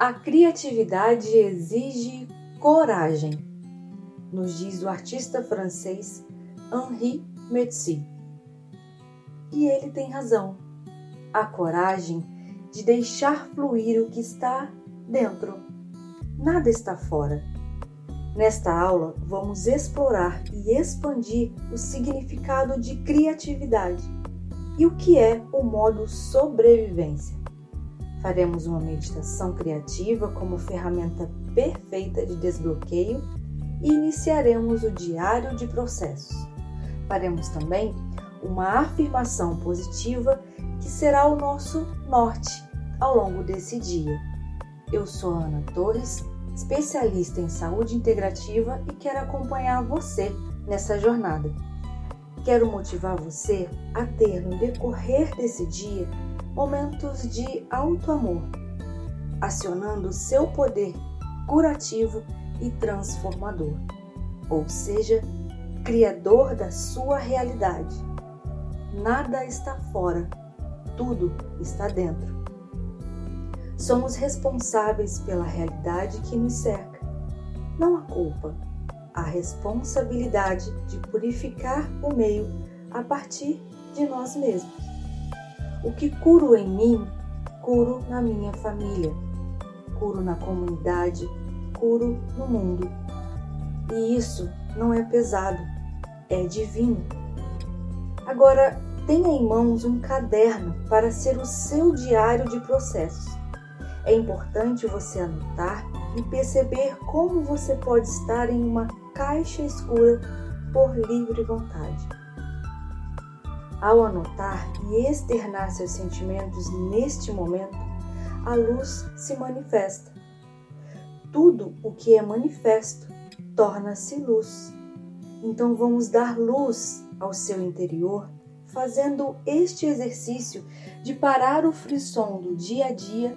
A criatividade exige coragem, nos diz o artista francês Henri Metzi. E ele tem razão. A coragem de deixar fluir o que está dentro. Nada está fora. Nesta aula, vamos explorar e expandir o significado de criatividade e o que é o modo sobrevivência. Faremos uma meditação criativa como ferramenta perfeita de desbloqueio e iniciaremos o diário de processos. Faremos também uma afirmação positiva que será o nosso norte ao longo desse dia. Eu sou Ana Torres, especialista em saúde integrativa e quero acompanhar você nessa jornada. Quero motivar você a ter no decorrer desse dia momentos de alto amor, acionando seu poder curativo e transformador, ou seja, criador da sua realidade. Nada está fora, tudo está dentro. Somos responsáveis pela realidade que nos cerca. Não há culpa, a responsabilidade de purificar o meio a partir de nós mesmos. O que curo em mim, curo na minha família, curo na comunidade, curo no mundo. E isso não é pesado, é divino. Agora, tenha em mãos um caderno para ser o seu diário de processos. É importante você anotar e perceber como você pode estar em uma caixa escura por livre vontade. Ao anotar e externar seus sentimentos neste momento, a luz se manifesta. Tudo o que é manifesto torna-se luz. Então vamos dar luz ao seu interior, fazendo este exercício de parar o frisson do dia a dia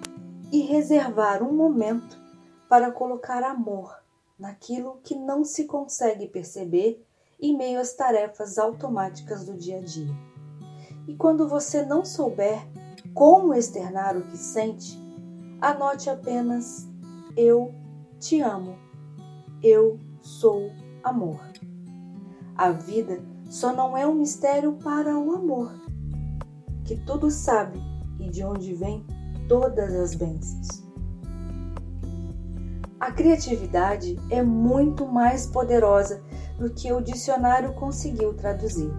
e reservar um momento para colocar amor naquilo que não se consegue perceber em meio às tarefas automáticas do dia a dia. E quando você não souber como externar o que sente, anote apenas: Eu te amo. Eu sou amor. A vida só não é um mistério para o amor, que tudo sabe e de onde vem todas as bênçãos. A criatividade é muito mais poderosa do que o dicionário conseguiu traduzir.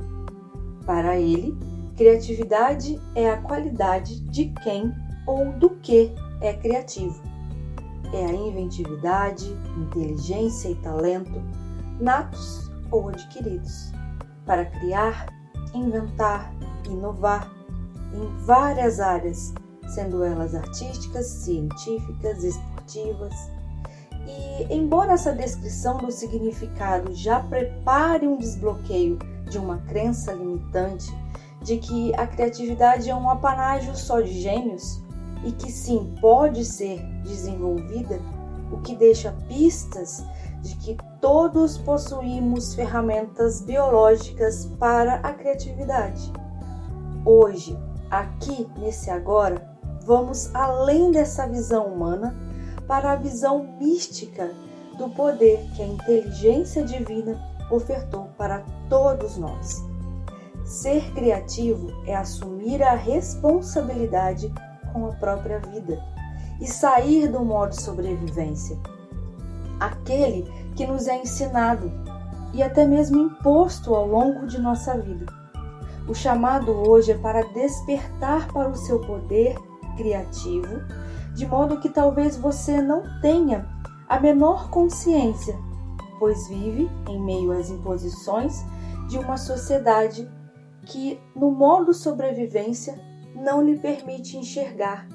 Para ele, Criatividade é a qualidade de quem ou do que é criativo. É a inventividade, inteligência e talento, natos ou adquiridos, para criar, inventar, inovar em várias áreas, sendo elas artísticas, científicas, esportivas. E, embora essa descrição do significado já prepare um desbloqueio de uma crença limitante de que a criatividade é um apanágio só de gênios e que sim pode ser desenvolvida, o que deixa pistas de que todos possuímos ferramentas biológicas para a criatividade. Hoje, aqui nesse agora, vamos além dessa visão humana para a visão mística do poder que a inteligência divina ofertou para todos nós. Ser criativo é assumir a responsabilidade com a própria vida e sair do modo sobrevivência, aquele que nos é ensinado e até mesmo imposto ao longo de nossa vida. O chamado hoje é para despertar para o seu poder criativo, de modo que talvez você não tenha a menor consciência, pois vive em meio às imposições de uma sociedade que, no modo sobrevivência, não lhe permite enxergar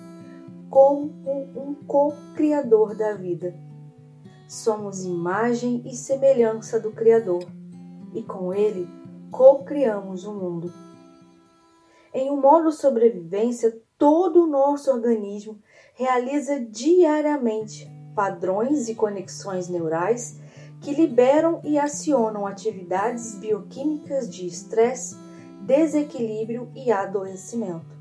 como um co-criador da vida. Somos imagem e semelhança do Criador, e com ele co-criamos o mundo. Em um modo sobrevivência, todo o nosso organismo realiza diariamente padrões e conexões neurais que liberam e acionam atividades bioquímicas de estresse desequilíbrio e adoecimento,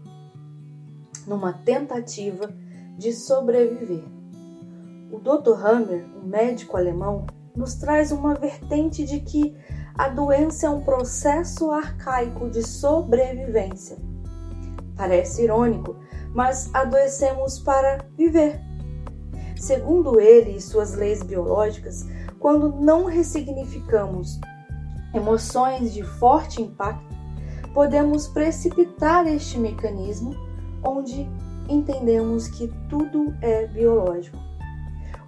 numa tentativa de sobreviver. o Dr. Hammer, um médico alemão, nos traz uma vertente de que a doença é um processo arcaico de sobrevivência. Parece irônico, mas adoecemos para viver. Segundo ele e suas leis biológicas, quando não ressignificamos emoções de forte impacto, podemos precipitar este mecanismo onde entendemos que tudo é biológico.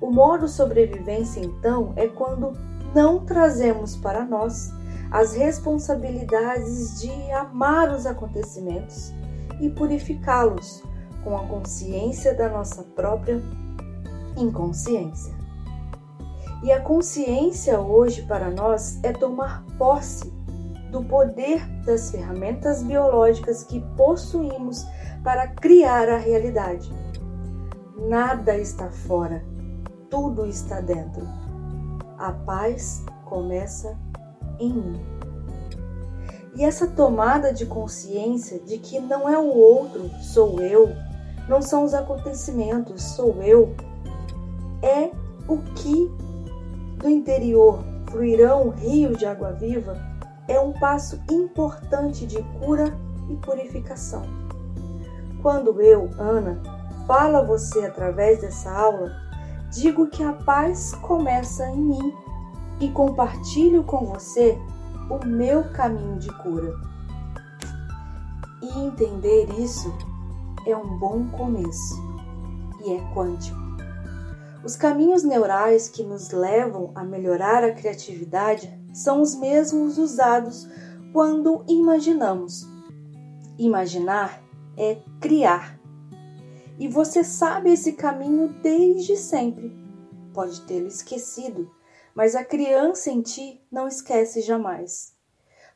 O modo sobrevivência, então, é quando não trazemos para nós as responsabilidades de amar os acontecimentos e purificá-los com a consciência da nossa própria inconsciência. E a consciência hoje para nós é tomar posse do poder das ferramentas biológicas que possuímos para criar a realidade. Nada está fora, tudo está dentro. A paz começa em mim. E essa tomada de consciência de que não é o outro, sou eu, não são os acontecimentos, sou eu, é o que do interior fluirão rios de água viva, é um passo importante de cura e purificação. Quando eu, Ana, falo a você através dessa aula, digo que a paz começa em mim e compartilho com você o meu caminho de cura. E entender isso é um bom começo e é quântico. Os caminhos neurais que nos levam a melhorar a criatividade são os mesmos usados quando imaginamos. Imaginar é criar. E você sabe esse caminho desde sempre. Pode tê-lo esquecido, mas a criança em ti não esquece jamais.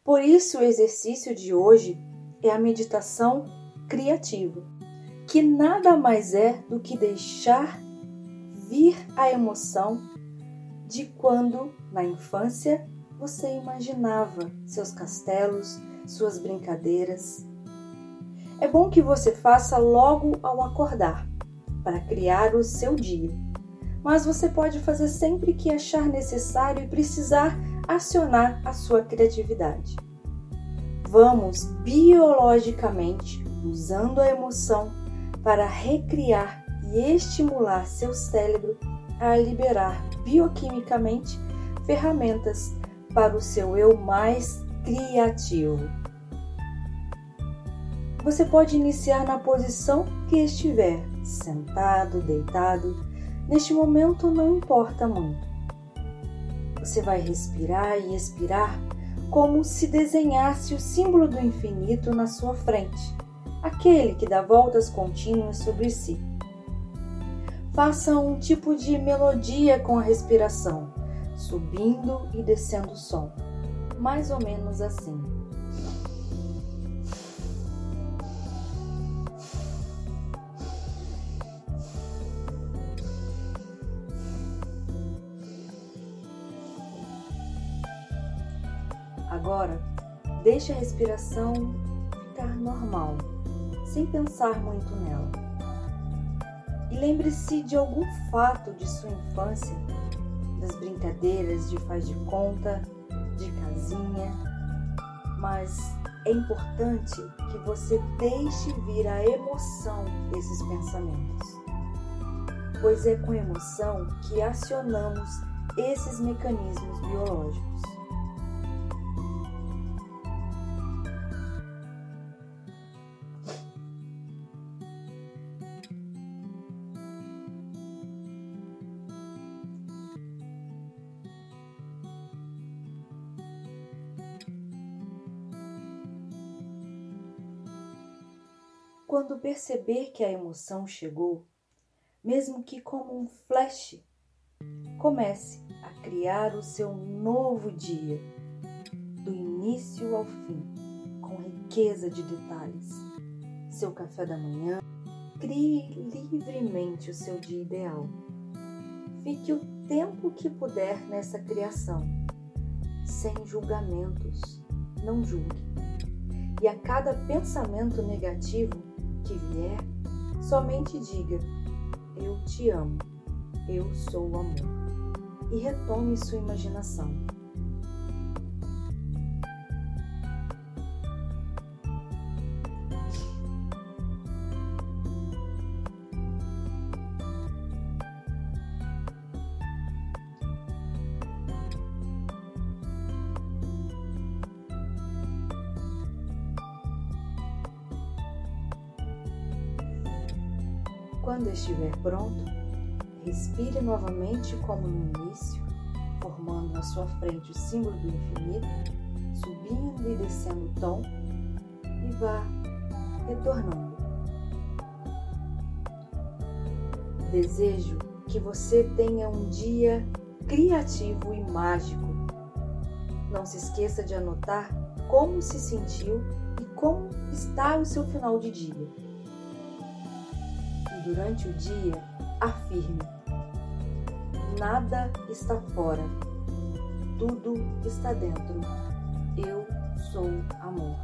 Por isso, o exercício de hoje é a meditação criativa, que nada mais é do que deixar vir a emoção de quando, na infância, você imaginava seus castelos, suas brincadeiras. É bom que você faça logo ao acordar, para criar o seu dia. Mas você pode fazer sempre que achar necessário e precisar acionar a sua criatividade. Vamos biologicamente, usando a emoção, para recriar e estimular seu cérebro a liberar bioquimicamente ferramentas para o seu eu mais criativo. Você pode iniciar na posição que estiver, sentado, deitado. Neste momento não importa muito. Você vai respirar e expirar como se desenhasse o símbolo do infinito na sua frente, aquele que dá voltas contínuas sobre si. Faça um tipo de melodia com a respiração, subindo e descendo o som, mais ou menos assim. Agora, deixe a respiração ficar normal, sem pensar muito nela e lembre-se de algum fato de sua infância, das brincadeiras de faz de conta, de casinha, mas é importante que você deixe vir a emoção desses pensamentos, pois é com emoção que acionamos esses mecanismos biológicos. Quando perceber que a emoção chegou, mesmo que como um flash, comece a criar o seu novo dia, do início ao fim, com riqueza de detalhes. Seu café da manhã, crie livremente o seu dia ideal. Fique o tempo que puder nessa criação, sem julgamentos, não julgue. E a cada pensamento negativo, que vier, somente diga: Eu te amo. Eu sou o amor. E retome sua imaginação. Quando estiver pronto, respire novamente como no início, formando na sua frente o símbolo do infinito, subindo e descendo o tom, e vá retornando. Desejo que você tenha um dia criativo e mágico. Não se esqueça de anotar como se sentiu e como está o seu final de dia durante o dia, afirme: Nada está fora, tudo está dentro. Eu sou amor.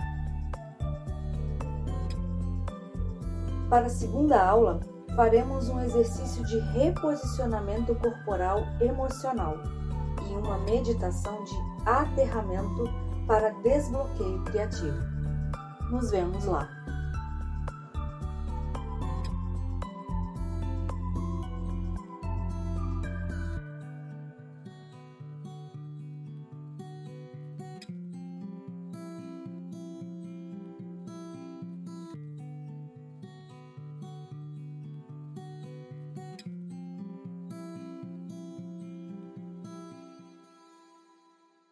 Para a segunda aula, faremos um exercício de reposicionamento corporal emocional e uma meditação de aterramento para desbloqueio criativo. Nos vemos lá!